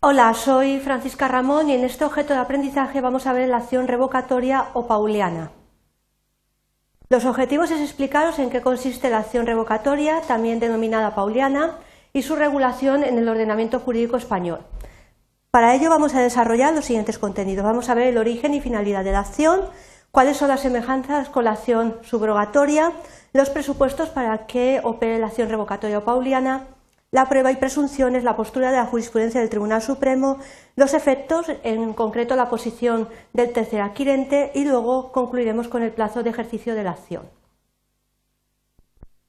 Hola, soy Francisca Ramón y en este objeto de aprendizaje vamos a ver la acción revocatoria o pauliana. Los objetivos es explicaros en qué consiste la acción revocatoria, también denominada pauliana, y su regulación en el ordenamiento jurídico español. Para ello vamos a desarrollar los siguientes contenidos. Vamos a ver el origen y finalidad de la acción, cuáles son las semejanzas con la acción subrogatoria, los presupuestos para que opere la acción revocatoria o pauliana, la prueba y presunciones, la postura de la jurisprudencia del Tribunal Supremo, los efectos, en concreto la posición del tercer adquirente y luego concluiremos con el plazo de ejercicio de la acción.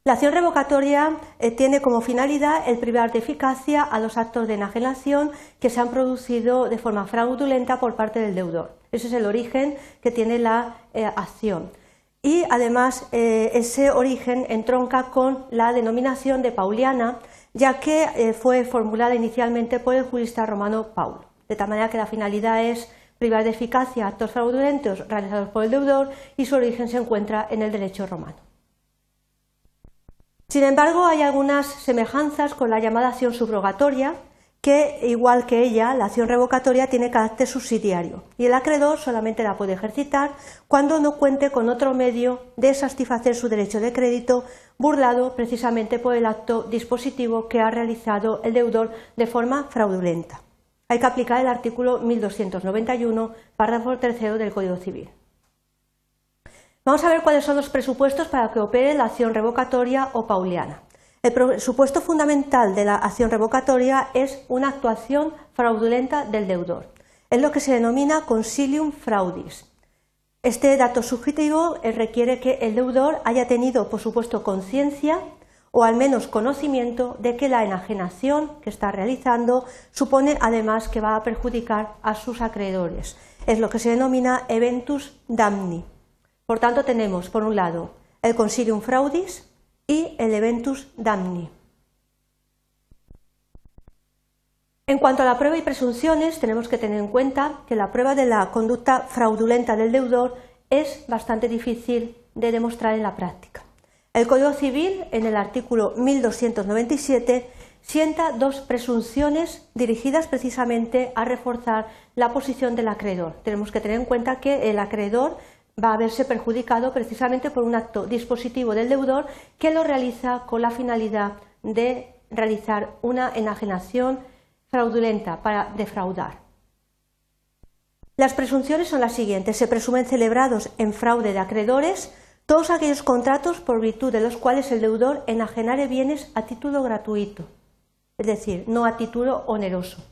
La acción revocatoria eh, tiene como finalidad el privar de eficacia a los actos de enajenación que se han producido de forma fraudulenta por parte del deudor. Ese es el origen que tiene la eh, acción. Y además eh, ese origen entronca con la denominación de Pauliana, ya que eh, fue formulada inicialmente por el jurista romano Paulo, de tal manera que la finalidad es privar de eficacia actos fraudulentos realizados por el deudor y su origen se encuentra en el derecho romano. Sin embargo, hay algunas semejanzas con la llamada acción subrogatoria, que, igual que ella, la acción revocatoria tiene carácter subsidiario y el acreedor solamente la puede ejercitar cuando no cuente con otro medio de satisfacer su derecho de crédito burlado precisamente por el acto dispositivo que ha realizado el deudor de forma fraudulenta. Hay que aplicar el artículo 1291, párrafo tercero del Código Civil. Vamos a ver cuáles son los presupuestos para que opere la acción revocatoria o pauliana. El supuesto fundamental de la acción revocatoria es una actuación fraudulenta del deudor. Es lo que se denomina consilium fraudis. Este dato subjetivo eh, requiere que el deudor haya tenido, por supuesto, conciencia o al menos conocimiento de que la enajenación que está realizando supone además que va a perjudicar a sus acreedores. Es lo que se denomina eventus damni. Por tanto, tenemos, por un lado, el consilium fraudis, y el eventus damni. En cuanto a la prueba y presunciones, tenemos que tener en cuenta que la prueba de la conducta fraudulenta del deudor es bastante difícil de demostrar en la práctica. El Código Civil, en el artículo 1297, sienta dos presunciones dirigidas precisamente a reforzar la posición del acreedor. Tenemos que tener en cuenta que el acreedor va a verse perjudicado precisamente por un acto dispositivo del deudor que lo realiza con la finalidad de realizar una enajenación fraudulenta para defraudar. Las presunciones son las siguientes. Se presumen celebrados en fraude de acreedores todos aquellos contratos por virtud de los cuales el deudor enajenare bienes a título gratuito, es decir, no a título oneroso.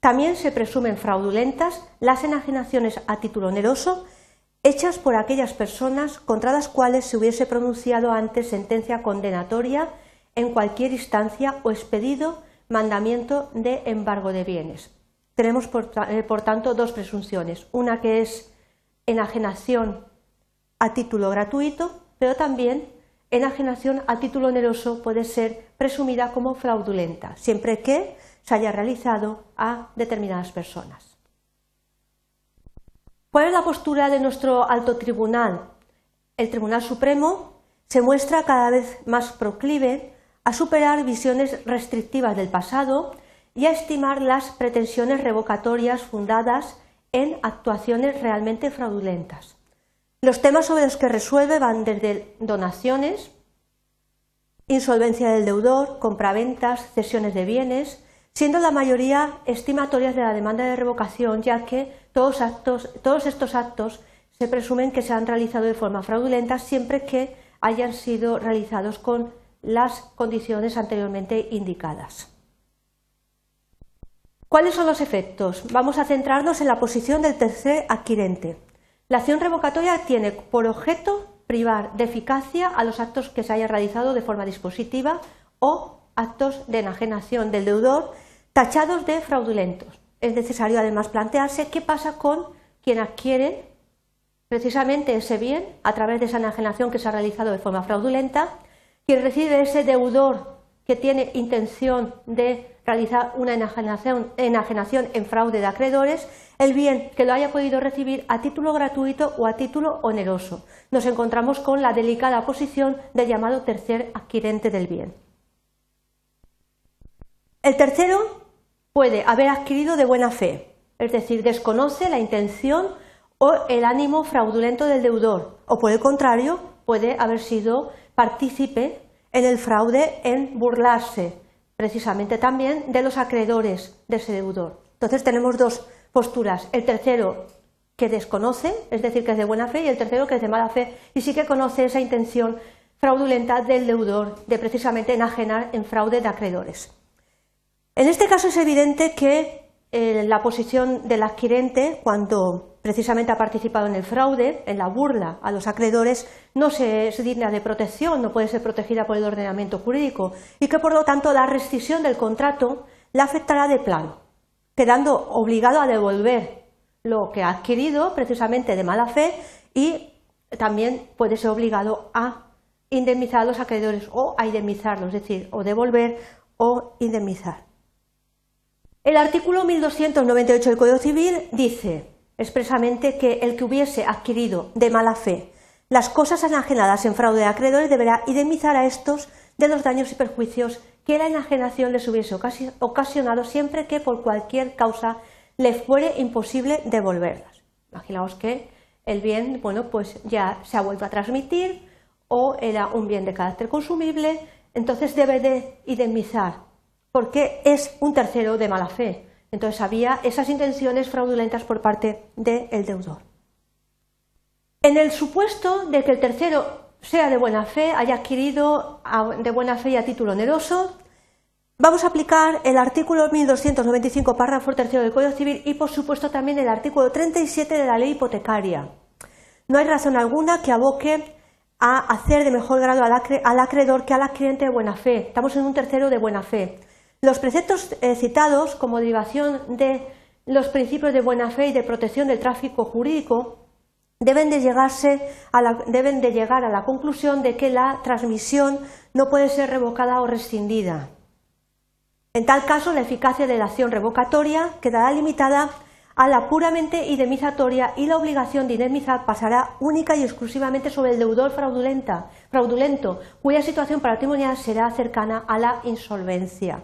También se presumen fraudulentas las enajenaciones a título oneroso hechas por aquellas personas contra las cuales se hubiese pronunciado antes sentencia condenatoria en cualquier instancia o expedido mandamiento de embargo de bienes. Tenemos, por, eh, tanto, dos presunciones. Una que es enajenación a título gratuito, pero también enajenación a título oneroso puede ser presumida como fraudulenta, siempre que se haya realizado a determinadas personas. ¿Cuál es la postura de nuestro alto tribunal? El Tribunal Supremo se muestra cada vez más proclive a superar visiones restrictivas del pasado y a estimar las pretensiones revocatorias fundadas en actuaciones realmente fraudulentas. Los temas sobre los que resuelve van desde donaciones, insolvencia del deudor, compraventas, cesiones de bienes, siendo la mayoría estimatorias de la demanda de revocación, ya que todos, estos actos se presumen que se han realizado de forma fraudulenta siempre que hayan sido realizados con las condiciones anteriormente indicadas. ¿Cuáles son los efectos? Vamos a centrarnos en la posición del tercer adquirente. La acción revocatoria tiene por objeto privar de eficacia a los actos que se hayan realizado de forma dispositiva o actos de enajenación del deudor tachados de fraudulentos. Es necesario además plantearse qué pasa con quien adquiere precisamente ese bien a través de esa enajenación que se ha realizado de forma fraudulenta, quien recibe ese deudor que tiene intención de realizar una enajenación, en fraude de acreedores, el bien que lo haya podido recibir a título gratuito o a título oneroso. Nos encontramos con la delicada posición del llamado tercer adquirente del bien. El tercero puede haber adquirido de buena fe, es decir, desconoce la intención o el ánimo fraudulento del deudor, o por el contrario, puede haber sido partícipe en el fraude en burlarse precisamente también de los acreedores de ese deudor. Entonces tenemos dos posturas. El tercero que desconoce, es decir, que es de buena fe, y el tercero que es de mala fe y sí que conoce esa intención fraudulenta del deudor de precisamente enajenar en fraude de acreedores. En este caso es evidente que eh, la posición del adquirente, cuando precisamente ha participado en el fraude, en la burla a los acreedores, no se es digna de protección, no puede ser protegida por el ordenamiento jurídico y que por lo tanto la rescisión del contrato la afectará de plano, quedando obligado a devolver lo que ha adquirido precisamente de mala fe y también puede ser obligado a indemnizar a los acreedores o a indemnizarlos, es decir, o devolver o indemnizar. El artículo 1298 del Código Civil dice expresamente que el que hubiese adquirido de mala fe las cosas enajenadas en fraude de acreedores deberá indemnizar a estos de los daños y perjuicios que la enajenación les hubiese ocasionado siempre que por cualquier causa le fuere imposible devolverlas. Imaginaos que el bien, bueno, pues ya se ha vuelto a transmitir o era un bien de carácter consumible, entonces debe de indemnizar, porque es un tercero de mala fe. Entonces había esas intenciones fraudulentas por parte del deudor. En el supuesto de que el tercero sea de buena fe, haya adquirido de buena fe y a título oneroso, vamos a aplicar el artículo 1295, párrafo tercero del Código Civil y, por supuesto, también el artículo 37 de la ley hipotecaria. No hay razón alguna que aboque a hacer de mejor grado al, acreedor que al adquirente de buena fe. Estamos en un tercero de buena fe. Los preceptos eh, citados como derivación de los principios de buena fe y de protección del tráfico jurídico deben de, deben de llegar a la conclusión de que la transmisión no puede ser revocada o rescindida. En tal caso, la eficacia de la acción revocatoria quedará limitada a la puramente indemnizatoria y la obligación de indemnizar pasará única y exclusivamente sobre el deudor fraudulento, cuya situación patrimonial será cercana a la insolvencia.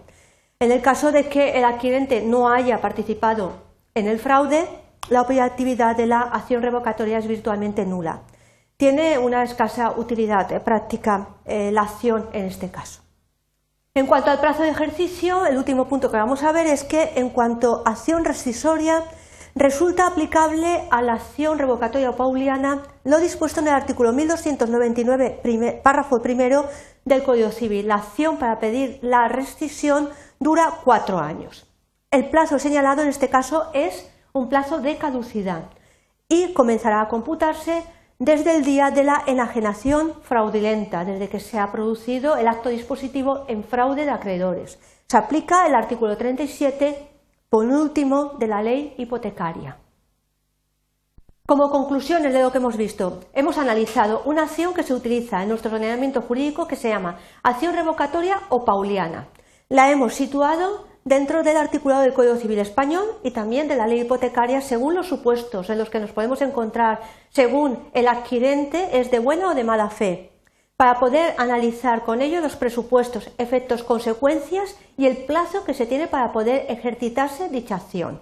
En el caso de que el adquirente no haya participado en el fraude, la operatividad de la acción revocatoria es virtualmente nula. Tiene una escasa utilidad práctica eh, la acción en este caso. En cuanto al plazo de ejercicio, el último punto que vamos a ver es que en cuanto a acción rescisoria, resulta aplicable a la acción revocatoria pauliana lo dispuesto en el artículo 1299, párrafo primero del Código Civil. La acción para pedir la rescisión dura cuatro años. El plazo señalado en este caso es un plazo de caducidad y comenzará a computarse desde el día de la enajenación fraudulenta, desde que se ha producido el acto dispositivo en fraude de acreedores. Se aplica el artículo 37, último, de la ley hipotecaria. Como conclusiones de lo que hemos visto, hemos analizado una acción que se utiliza en nuestro ordenamiento jurídico que se llama acción revocatoria o pauliana la hemos situado dentro del articulado del Código Civil Español y también de la ley hipotecaria según los supuestos en los que nos podemos encontrar, según el adquirente es de buena o de mala fe, para poder analizar con ello los presupuestos, efectos, consecuencias y el plazo que se tiene para poder ejercitarse dicha acción.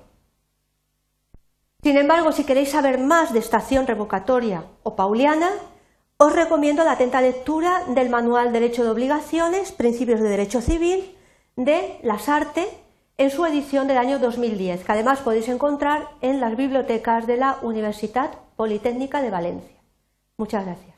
Sin embargo, si queréis saber más de esta acción revocatoria o pauliana, os recomiendo la atenta lectura del Manual Derecho de Obligaciones, Principios de Derecho Civil, de Las Artes en su edición del año 2010, que además podéis encontrar en las bibliotecas de la Universidad Politécnica de Valencia. Muchas gracias.